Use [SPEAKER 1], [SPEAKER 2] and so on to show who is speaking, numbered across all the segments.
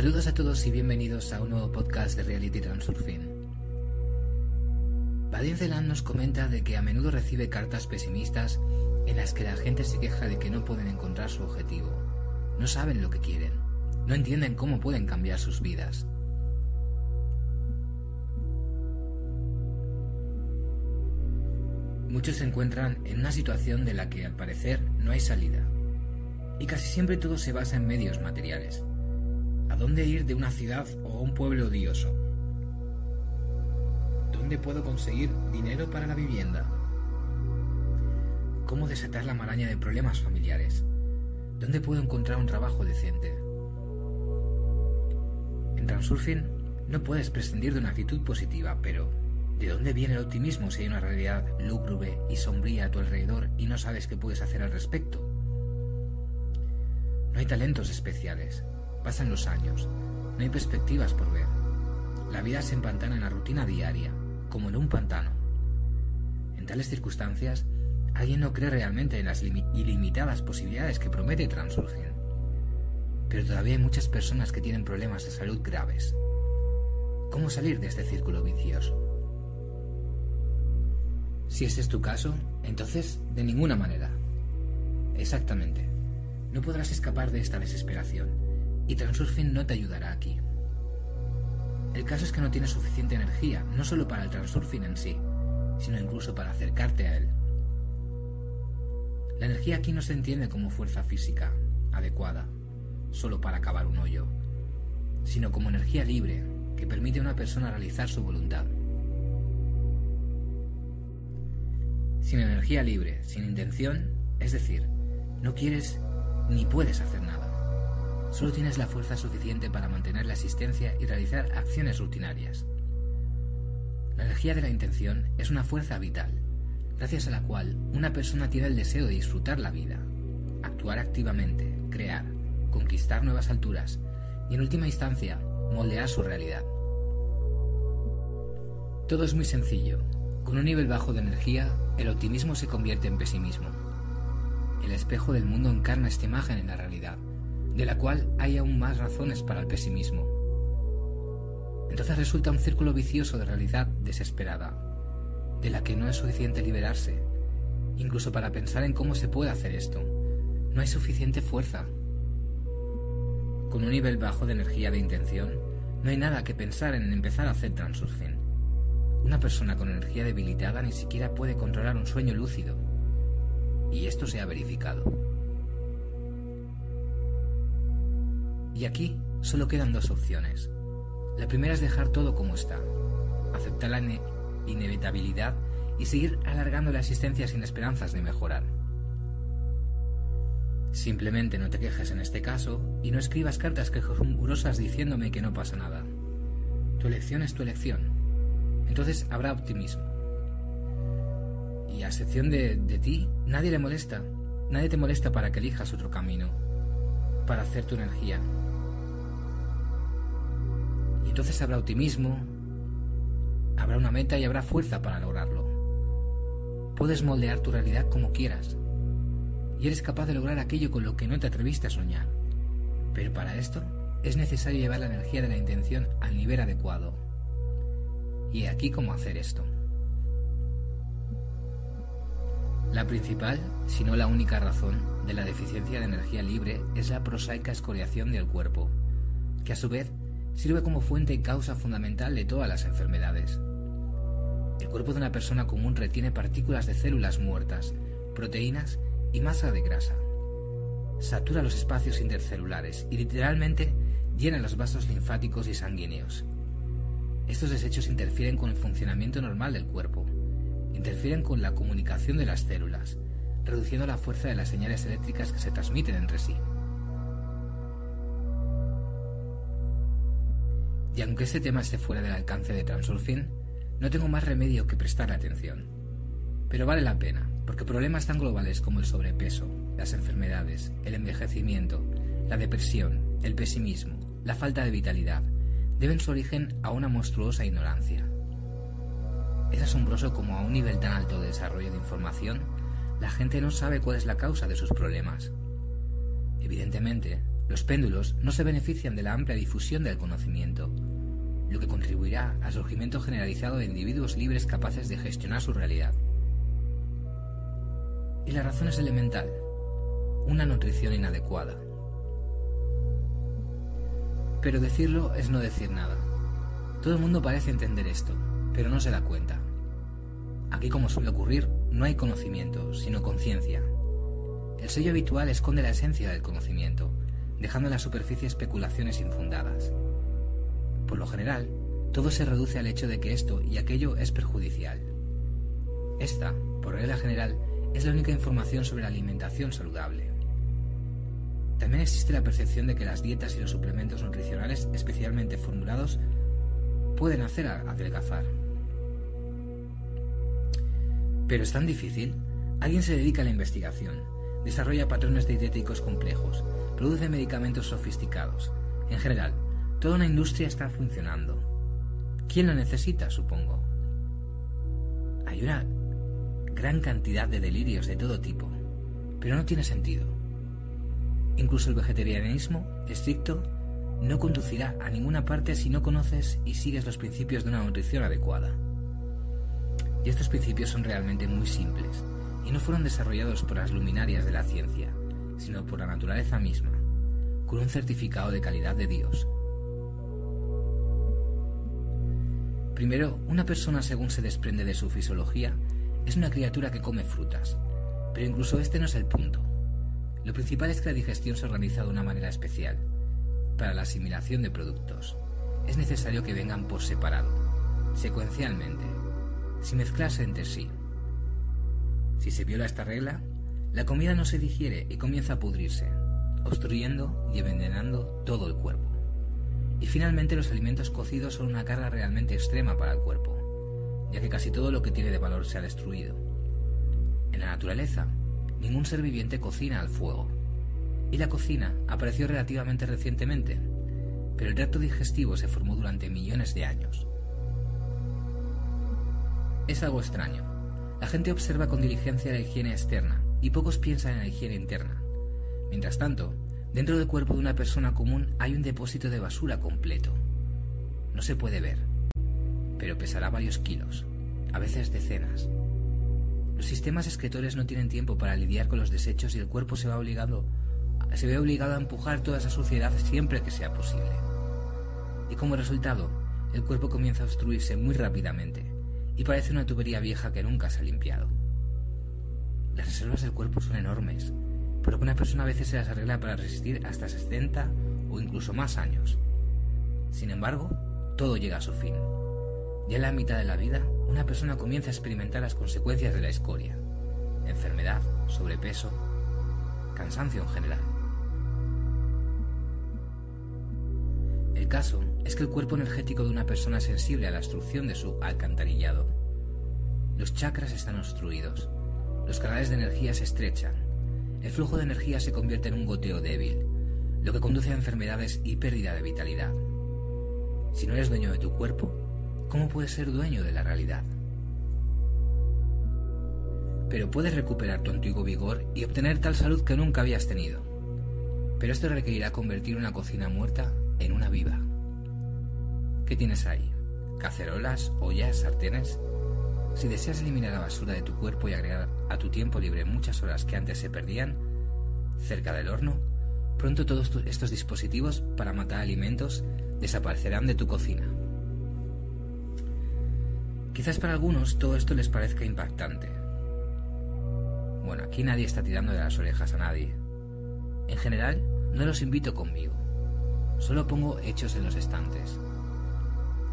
[SPEAKER 1] Saludos a todos y bienvenidos a un nuevo podcast de Reality Transurfing. Vadim Zeland nos comenta de que a menudo recibe cartas pesimistas en las que la gente se queja de que no pueden encontrar su objetivo, no saben lo que quieren, no entienden cómo pueden cambiar sus vidas. Muchos se encuentran en una situación de la que al parecer no hay salida, y casi siempre todo se basa en medios materiales ¿A dónde ir de una ciudad o un pueblo odioso? ¿Dónde puedo conseguir dinero para la vivienda? ¿Cómo desatar la maraña de problemas familiares? ¿Dónde puedo encontrar un trabajo decente? En Transurfing no puedes prescindir de una actitud positiva, pero ¿de dónde viene el optimismo si hay una realidad lúgubre y sombría a tu alrededor y no sabes qué puedes hacer al respecto? No hay talentos especiales, Pasan los años, no hay perspectivas por ver. La vida se empantana en la rutina diaria, como en un pantano. En tales circunstancias, alguien no cree realmente en las ilimitadas posibilidades que promete Transurgen. Pero todavía hay muchas personas que tienen problemas de salud graves. ¿Cómo salir de este círculo vicioso? Si este es tu caso, entonces de ninguna manera. Exactamente. No podrás escapar de esta desesperación y Transurfing no te ayudará aquí. El caso es que no tienes suficiente energía, no solo para el Transurfing en sí, sino incluso para acercarte a él. La energía aquí no se entiende como fuerza física adecuada, solo para acabar un hoyo, sino como energía libre que permite a una persona realizar su voluntad. Sin energía libre, sin intención, es decir, no quieres ni puedes hacer nada. Solo tienes la fuerza suficiente para mantener la existencia y realizar acciones rutinarias. La energía de la intención es una fuerza vital, gracias a la cual una persona tiene el deseo de disfrutar la vida, actuar activamente, crear, conquistar nuevas alturas y en última instancia moldear su realidad. Todo es muy sencillo. Con un nivel bajo de energía, el optimismo se convierte en pesimismo. El espejo del mundo encarna esta imagen en la realidad de la cual hay aún más razones para el pesimismo. Entonces resulta un círculo vicioso de realidad desesperada, de la que no es suficiente liberarse, incluso para pensar en cómo se puede hacer esto. No hay suficiente fuerza. Con un nivel bajo de energía de intención, no hay nada que pensar en empezar a hacer transurfing. Una persona con energía debilitada ni siquiera puede controlar un sueño lúcido. Y esto se ha verificado. Y aquí solo quedan dos opciones. La primera es dejar todo como está, aceptar la inevitabilidad y seguir alargando la existencia sin esperanzas de mejorar. Simplemente no te quejes en este caso y no escribas cartas quejumbrosas diciéndome que no pasa nada. Tu elección es tu elección. Entonces habrá optimismo. Y a excepción de, de ti, nadie le molesta. Nadie te molesta para que elijas otro camino, para hacer tu energía, entonces habrá optimismo, habrá una meta y habrá fuerza para lograrlo. Puedes moldear tu realidad como quieras y eres capaz de lograr aquello con lo que no te atreviste a soñar. Pero para esto es necesario llevar la energía de la intención al nivel adecuado. Y aquí cómo hacer esto. La principal, si no la única razón, de la deficiencia de energía libre es la prosaica escoriación del cuerpo, que a su vez sirve como fuente y causa fundamental de todas las enfermedades. El cuerpo de una persona común retiene partículas de células muertas, proteínas y masa de grasa. Satura los espacios intercelulares y literalmente llena los vasos linfáticos y sanguíneos. Estos desechos interfieren con el funcionamiento normal del cuerpo, interfieren con la comunicación de las células, reduciendo la fuerza de las señales eléctricas que se transmiten entre sí. Y aunque este tema esté fuera del alcance de Transurfing, no tengo más remedio que prestarle atención. Pero vale la pena, porque problemas tan globales como el sobrepeso, las enfermedades, el envejecimiento, la depresión, el pesimismo, la falta de vitalidad, deben su origen a una monstruosa ignorancia. Es asombroso como a un nivel tan alto de desarrollo de información, la gente no sabe cuál es la causa de sus problemas. Evidentemente, Los péndulos no se benefician de la amplia difusión del conocimiento, lo que contribuirá al surgimiento generalizado de individuos libres capaces de gestionar su realidad. Y la razón es elemental, una nutrición inadecuada. Pero decirlo es no decir nada. Todo el mundo parece entender esto, pero no se da cuenta. Aquí, como suele ocurrir, no hay conocimiento, sino conciencia. El sello habitual esconde la esencia del conocimiento, dejando en la superficie especulaciones infundadas. Por lo general, todo se reduce al hecho de que esto y aquello es perjudicial. Esta, por regla general, es la única información sobre la alimentación saludable. También existe la percepción de que las dietas y los suplementos nutricionales especialmente formulados pueden hacer adelgazar. Pero es tan difícil. Alguien se dedica a la investigación, desarrolla patrones dietéticos complejos, produce medicamentos sofisticados. En general, toda una industria está funcionando. ¿Quién lo necesita, supongo? Hay una gran cantidad de delirios de todo tipo, pero no tiene sentido. Incluso el vegetarianismo estricto no conducirá a ninguna parte si no conoces y sigues los principios de una nutrición adecuada. Y estos principios son realmente muy simples y no fueron desarrollados por las luminarias de la ciencia, sino por la naturaleza misma, con un certificado de calidad de Dios. Primero, una persona según se desprende de su fisiología es una criatura que come frutas, pero incluso este no es el punto. Lo principal es que la digestión se organiza de una manera especial. Para la asimilación de productos, es necesario que vengan por separado, secuencialmente, sin mezclarse entre sí. Si se viola esta regla, la comida no se digiere y comienza a pudrirse, obstruyendo y envenenando todo el cuerpo. Y finalmente los alimentos cocidos son una carga realmente extrema para el cuerpo, ya que casi todo lo que tiene de valor se ha destruido. En la naturaleza, ningún ser viviente cocina al fuego. Y la cocina apareció relativamente recientemente, pero el tracto digestivo se formó durante millones de años. Es algo extraño. La gente observa con diligencia la higiene externa y pocos piensan en la higiene interna. Mientras tanto, dentro del cuerpo de una persona común hay un depósito de basura completo. No se puede ver, pero pesará varios kilos, a veces decenas. Los sistemas excretores no tienen tiempo para lidiar con los desechos y el cuerpo se, va obligado, se ve obligado a empujar toda esa suciedad siempre que sea posible. Y como resultado, el cuerpo comienza a obstruirse muy rápidamente, y parece una tubería vieja que nunca se ha limpiado. Las reservas del cuerpo son enormes, pero que una persona a veces se las arregla para resistir hasta 60 o incluso más años. Sin embargo, todo llega a su fin. Ya en la mitad de la vida, una persona comienza a experimentar las consecuencias de la escoria. Enfermedad, sobrepeso, cansancio en general. El caso es que el cuerpo energético de una persona es sensible a la obstrucción de su alcantarillado. Los chakras están obstruidos, los canales de energía se estrechan, el flujo de energía se convierte en un goteo débil, lo que conduce a enfermedades y pérdida de vitalidad. Si no eres dueño de tu cuerpo, ¿cómo puedes ser dueño de la realidad? Pero puedes recuperar tu antiguo vigor y obtener tal salud que nunca habías tenido. Pero esto requerirá convertir una cocina muerta en una viva. ¿Qué tienes ahí? ¿Cacerolas, ollas, sartenes? Si deseas eliminar la basura de tu cuerpo y agregar a tu tiempo libre muchas horas que antes se perdían, cerca del horno, pronto todos estos dispositivos para matar alimentos desaparecerán de tu cocina. Quizás para algunos todo esto les parezca impactante. Bueno, aquí nadie está tirando de las orejas a nadie. En general, no los invito conmigo. Solo pongo hechos en los estantes.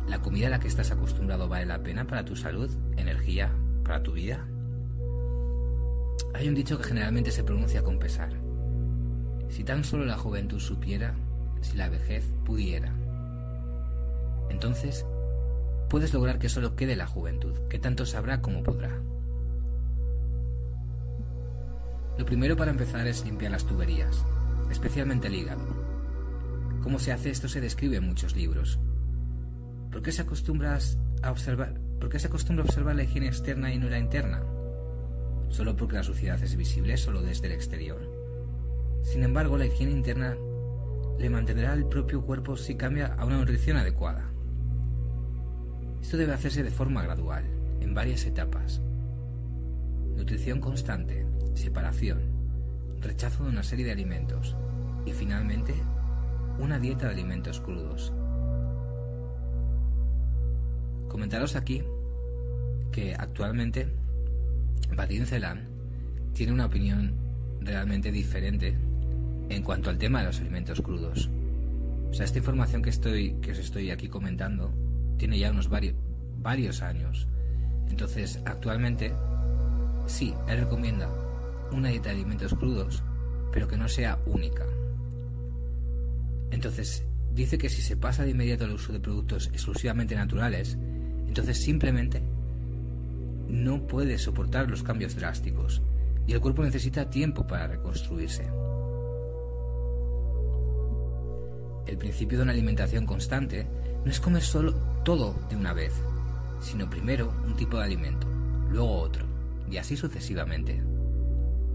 [SPEAKER 1] ¿La comida a la que estás acostumbrado vale la pena para tu salud, energía, para tu vida? Hay un dicho que generalmente se pronuncia con pesar. Si tan solo la juventud supiera, si la vejez pudiera. Entonces, puedes lograr que solo quede la juventud, que tanto sabrá como podrá. Lo primero para empezar es limpiar las tuberías, especialmente el hígado. Cómo se hace esto se describe en muchos libros. ¿Por qué se a observar, se acostumbra a observar la higiene externa y no la interna? Solo porque la suciedad es visible solo desde el exterior. Sin embargo, la higiene interna le mantendrá el propio cuerpo si cambia a una nutrición adecuada. Esto debe hacerse de forma gradual, en varias etapas. Nutrición constante, separación, rechazo de una serie de alimentos y finalmente una dieta de alimentos crudos. Comentaros aquí que actualmente Batin Celan tiene una opinión realmente diferente en cuanto al tema de los alimentos crudos. O sea, esta información que, estoy, que os estoy aquí comentando tiene ya unos varios, varios años. Entonces, actualmente, sí, él recomienda una dieta de alimentos crudos, pero que no sea única. Entonces, dice que si se pasa de inmediato al uso de productos exclusivamente naturales, entonces simplemente no puede soportar los cambios drásticos y el cuerpo necesita tiempo para reconstruirse. El principio de una alimentación constante no es comer solo todo de una vez, sino primero un tipo de alimento, luego otro, y así sucesivamente.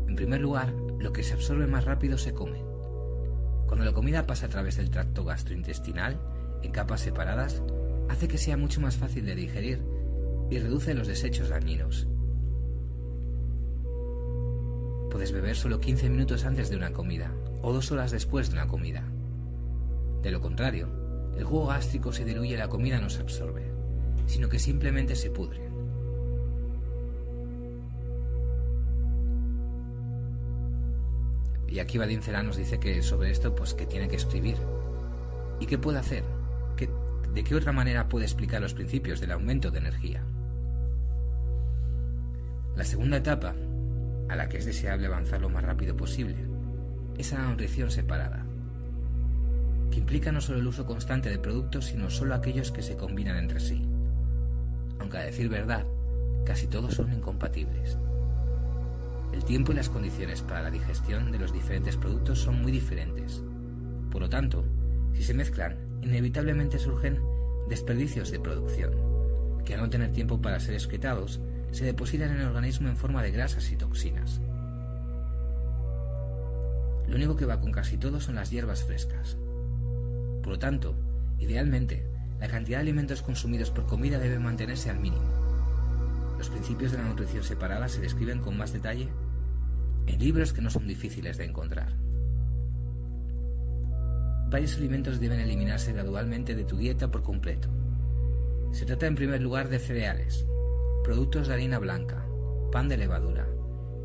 [SPEAKER 1] En primer lugar, lo que se absorbe más rápido se come. Cuando la comida pasa a través del tracto gastrointestinal, en capas separadas, hace que sea mucho más fácil de digerir y reduce los desechos dañinos. Puedes beber solo 15 minutos antes de una comida o dos horas después de una comida. De lo contrario, el jugo gástrico se diluye y la comida no se absorbe, sino que simplemente se pudre. Y aquí Vadim nos dice que sobre esto, pues que tiene que escribir. ¿Y qué puede hacer? ¿De qué otra manera puede explicar los principios del aumento de energía? La segunda etapa, a la que es deseable avanzar lo más rápido posible, es la nutrición separada, que implica no solo el uso constante de productos, sino solo aquellos que se combinan entre sí. Aunque a decir verdad, casi todos son incompatibles. El tiempo y las condiciones para la digestión de los diferentes productos son muy diferentes. Por lo tanto, si se mezclan, inevitablemente surgen desperdicios de producción, que al no tener tiempo para ser excretados, se depositan en el organismo en forma de grasas y toxinas. Lo único que va con casi todo son las hierbas frescas. Por lo tanto, idealmente, la cantidad de alimentos consumidos por comida debe mantenerse al mínimo. Los principios de la nutrición separada se describen con más detalle en libros que no son difíciles de encontrar. Varios alimentos deben eliminarse gradualmente de tu dieta por completo. Se trata en primer lugar de cereales, productos de harina blanca, pan de levadura,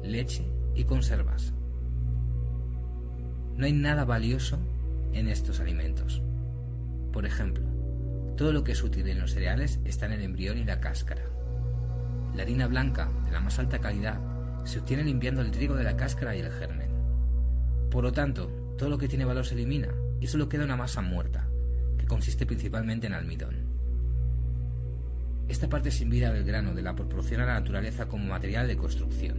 [SPEAKER 1] leche y conservas. No hay nada valioso en estos alimentos. Por ejemplo, todo lo que es útil en los cereales está en el embrión y la cáscara. La harina blanca, de la más alta calidad, se obtiene limpiando el trigo de la cáscara y el germen. Por lo tanto, todo lo que tiene valor se elimina y solo queda una masa muerta, que consiste principalmente en almidón. Esta parte sin vida del grano de la proporciona la naturaleza como material de construcción,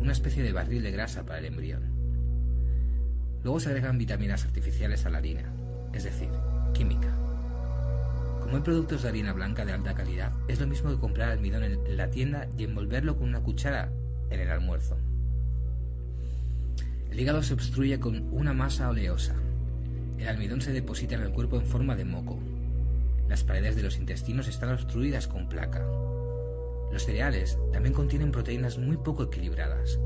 [SPEAKER 1] una especie de barril de grasa para el embrión. Luego se agregan vitaminas artificiales a la harina, es decir, química. Como hay productos de harina blanca de alta calidad, es lo mismo que comprar almidón en la tienda y envolverlo con una cuchara en el almuerzo. El hígado se obstruye con una masa oleosa. El almidón se deposita en el cuerpo en forma de moco, las paredes de los intestinos están obstruidas con placa. Los cereales también contienen proteínas muy poco equilibradas.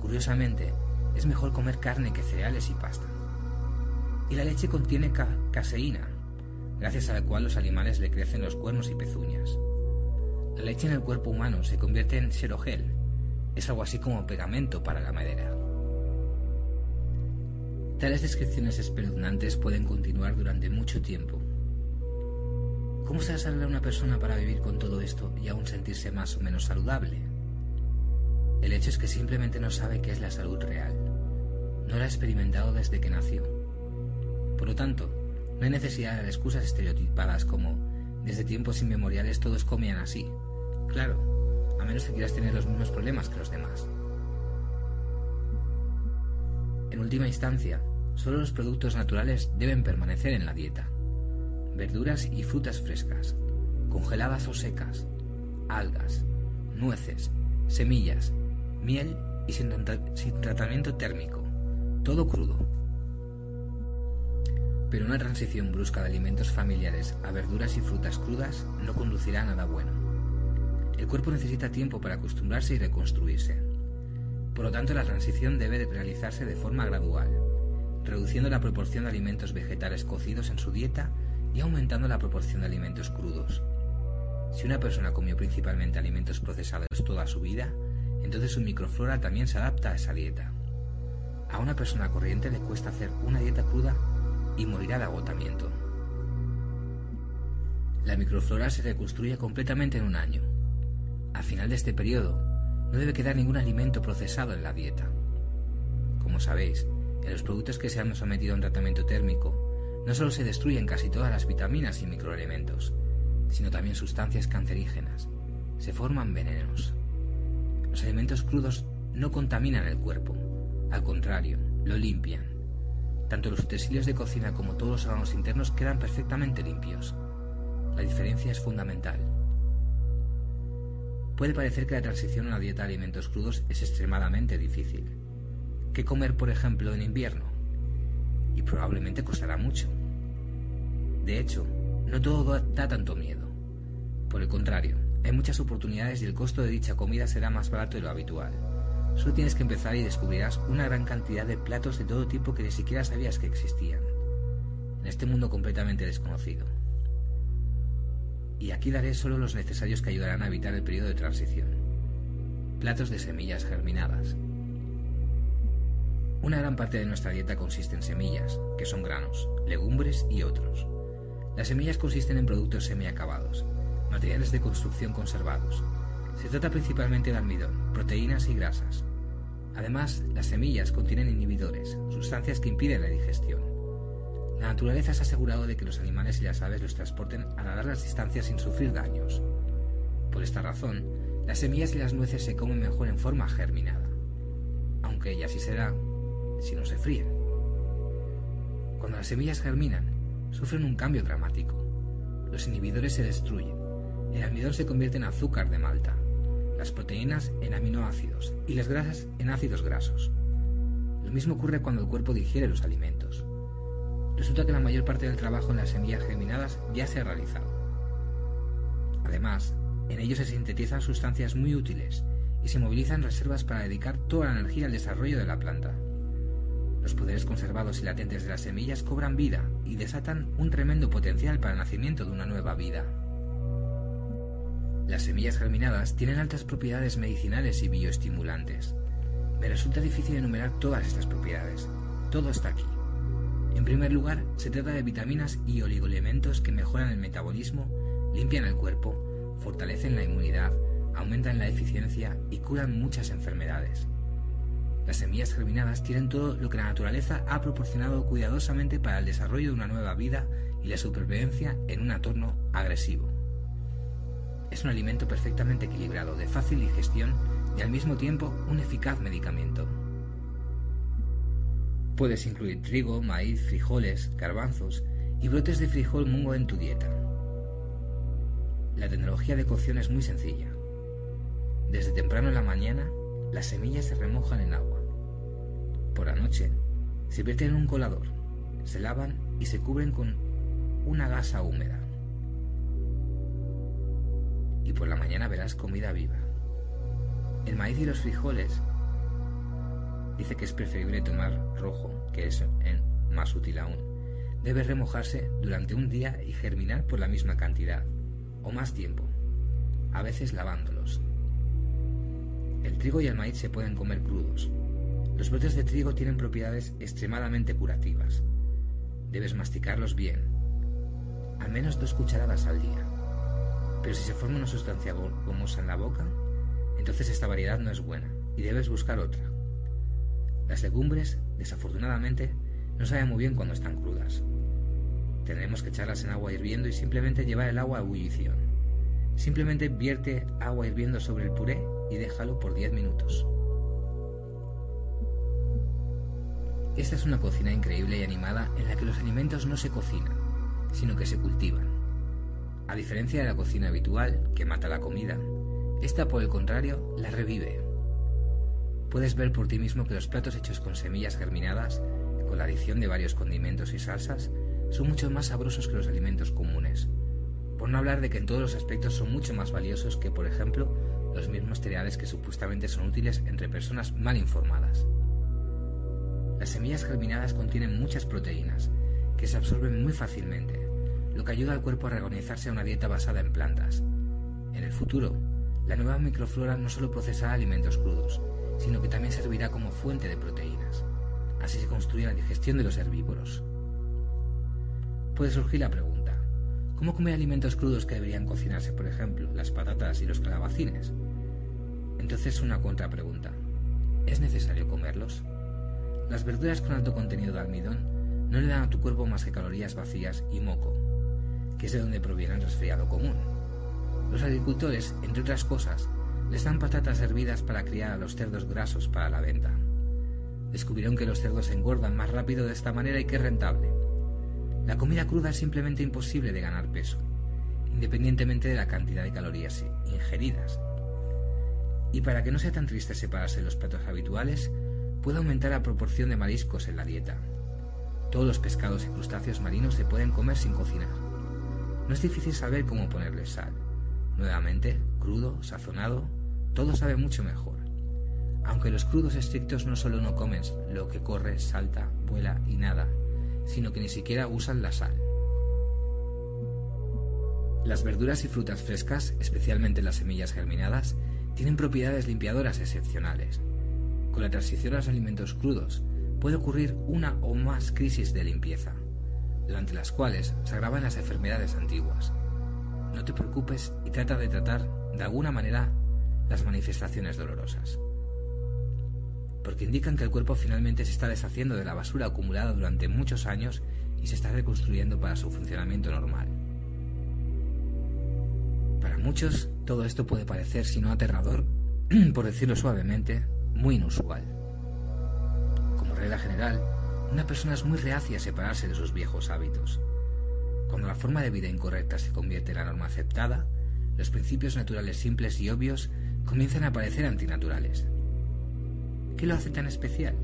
[SPEAKER 1] Curiosamente, es mejor comer carne que cereales y pasta. Y la leche contiene caseína, gracias a la cual los animales le crecen los cuernos y pezuñas. La leche en el cuerpo humano se convierte en serogel, es algo así como pegamento para la madera. Tales descripciones espeluznantes pueden continuar durante mucho tiempo, ¿Cómo se a una persona para vivir con todo esto y aún sentirse más o menos saludable? El hecho es que simplemente no sabe qué es la salud real. No la ha experimentado desde que nació. Por lo tanto, no hay necesidad de excusas estereotipadas como desde tiempos inmemoriales todos comían así. Claro, a menos que quieras tener los mismos problemas que los demás. En última instancia, solo los productos naturales deben permanecer en la dieta verduras y frutas frescas, congeladas o secas, algas, nueces, semillas, miel y sin, tratamiento térmico, todo crudo. Pero una transición brusca de alimentos familiares a verduras y frutas crudas no conducirá a nada bueno. El cuerpo necesita tiempo para acostumbrarse y reconstruirse. Por lo tanto, la transición debe realizarse de forma gradual, reduciendo la proporción de alimentos vegetales cocidos en su dieta y aumentando la proporción de alimentos crudos. Si una persona comió principalmente alimentos procesados toda su vida, entonces su microflora también se adapta a esa dieta. A una persona corriente le cuesta hacer una dieta cruda y morirá de agotamiento. La microflora se reconstruye completamente en un año. Al final de este periodo, no debe quedar ningún alimento procesado en la dieta. Como sabéis, en los productos que se han sometido a un tratamiento térmico, no solo se destruyen casi todas las vitaminas y microelementos, sino también sustancias cancerígenas. Se forman venenos. Los alimentos crudos no contaminan el cuerpo, al contrario, lo limpian. Tanto los utensilios de cocina como todos los órganos internos quedan perfectamente limpios. La diferencia es fundamental. Puede parecer que la transición a una dieta de alimentos crudos es extremadamente difícil. ¿Qué comer, por ejemplo, en invierno? Y probablemente costará mucho. De hecho, no todo da tanto miedo. Por el contrario, hay muchas oportunidades y el costo de dicha comida será más barato de lo habitual. Solo tienes que empezar y descubrirás una gran cantidad de platos de todo tipo que ni siquiera sabías que existían, en este mundo completamente desconocido. Y aquí daré solo los necesarios que ayudarán a evitar el periodo de transición. Platos de semillas germinadas. Una gran parte de nuestra dieta consiste en semillas, que son granos, legumbres y otros. Las semillas consisten en productos semiacabados, materiales de construcción conservados. Se trata principalmente de almidón, proteínas y grasas. Además, las semillas contienen inhibidores, sustancias que impiden la digestión. La naturaleza se ha asegurado de que los animales y las aves los transporten a largas distancias sin sufrir daños. Por esta razón, las semillas y las nueces se comen mejor en forma germinada, aunque ya así será si no se fríen. Cuando las semillas germinan, sufren un cambio dramático. Los inhibidores se destruyen, el almidón se convierte en azúcar de malta, las proteínas en aminoácidos y las grasas en ácidos grasos. Lo mismo ocurre cuando el cuerpo digiere los alimentos. Resulta que la mayor parte del trabajo en las semillas germinadas ya se ha realizado. Además, en ellos se sintetizan sustancias muy útiles y se movilizan reservas para dedicar toda la energía al desarrollo de la planta. Los poderes conservados y latentes de las semillas cobran vida y desatan un tremendo potencial para el nacimiento de una nueva vida. Las semillas germinadas tienen altas propiedades medicinales y bioestimulantes. Me resulta difícil enumerar todas estas propiedades. Todo está aquí. En primer lugar, se trata de vitaminas y oligoelementos que mejoran el metabolismo, limpian el cuerpo, fortalecen la inmunidad, aumentan la eficiencia y curan muchas enfermedades. Las semillas germinadas tienen todo lo que la naturaleza ha proporcionado cuidadosamente para el desarrollo de una nueva vida y la supervivencia en un entorno agresivo. Es un alimento perfectamente equilibrado, de fácil digestión y al mismo tiempo un eficaz medicamento. Puedes incluir trigo, maíz, frijoles, garbanzos y brotes de frijol mungo en tu dieta. La tecnología de cocción es muy sencilla. Desde temprano en la mañana, las semillas se remojan en agua. Por la noche, se vierten en un colador, se lavan y se cubren con una gasa húmeda. Y por la mañana verás comida viva. El maíz y los frijoles dice que es preferible tomar rojo, que es más útil aún. Debe remojarse durante un día y germinar por la misma cantidad, o más tiempo, a veces lavándolos. El trigo y el maíz se pueden comer crudos. Los brotes de trigo tienen propiedades extremadamente curativas. Debes masticarlos bien, al menos dos cucharadas al día. Pero si se forma una sustancia gomosa en la boca, entonces esta variedad no es buena y debes buscar otra. Las legumbres, desafortunadamente, no saben muy bien cuando están crudas. Tendremos que echarlas en agua hirviendo y simplemente llevar el agua a ebullición. Simplemente vierte agua hirviendo sobre el puré y déjalo por 10 minutos. Esta es una cocina increíble y animada en la que los alimentos no se cocinan, sino que se cultivan. A diferencia de la cocina habitual, que mata la comida, esta por el contrario la revive. Puedes ver por ti mismo que los platos hechos con semillas germinadas, con la adición de varios condimentos y salsas, son mucho más sabrosos que los alimentos comunes, por no hablar de que en todos los aspectos son mucho más valiosos que, por ejemplo, los mismos cereales que supuestamente son útiles entre personas mal informadas. Las semillas germinadas contienen muchas proteínas, que se absorben muy fácilmente, lo que ayuda al cuerpo a reorganizarse a una dieta basada en plantas. En el futuro, la nueva microflora no solo procesará alimentos crudos, sino que también servirá como fuente de proteínas. Así se construye la digestión de los herbívoros. Puede surgir la pregunta, ¿cómo comer alimentos crudos que deberían cocinarse, por ejemplo, las patatas y los calabacines? Entonces una contrapregunta, ¿es necesario comerlos? Las verduras con alto contenido de almidón no le dan a tu cuerpo más que calorías vacías y moco, que es de donde proviene el resfriado común. Los agricultores, entre otras cosas, les dan patatas hervidas para criar a los cerdos grasos para la venta. Descubrieron que los cerdos engordan más rápido de esta manera y que es rentable. La comida cruda es simplemente imposible de ganar peso, independientemente de la cantidad de calorías ingeridas. Y para que no sea tan triste separarse los platos habituales, puede aumentar la proporción de mariscos en la dieta. Todos los pescados y crustáceos marinos se pueden comer sin cocinar. No es difícil saber cómo ponerle sal. Nuevamente, crudo, sazonado, todo sabe mucho mejor. Aunque los crudos estrictos no solo no comen lo que corre, salta, vuela y nada, sino que ni siquiera usan la sal. Las verduras y frutas frescas, especialmente las semillas germinadas, tienen propiedades limpiadoras excepcionales. Con la transición a los alimentos crudos puede ocurrir una o más crisis de limpieza, durante las cuales se agravan las enfermedades antiguas. No te preocupes y trata de tratar de alguna manera las manifestaciones dolorosas. Porque indican que el cuerpo finalmente se está deshaciendo de la basura acumulada durante muchos años y se está reconstruyendo para su funcionamiento normal. Para muchos, todo esto puede parecer, si no aterrador, por decirlo suavemente, muy inusual. Como regla general, una persona es muy reacia a separarse de sus viejos hábitos. Cuando la forma de vida incorrecta se convierte en la norma aceptada, los principios naturales simples y obvios comienzan a parecer antinaturales. ¿Qué lo hace tan especial?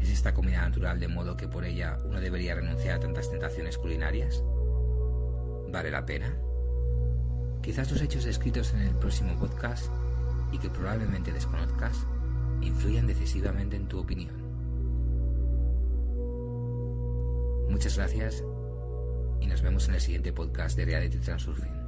[SPEAKER 1] ¿Es esta comida natural de modo que por ella uno debería renunciar a tantas tentaciones culinarias? ¿Vale la pena? Quizás los hechos descritos en el próximo podcast y que probablemente desconozcas influyan decisivamente en tu opinión. Muchas gracias y nos vemos en el siguiente podcast de Reality Transurfing.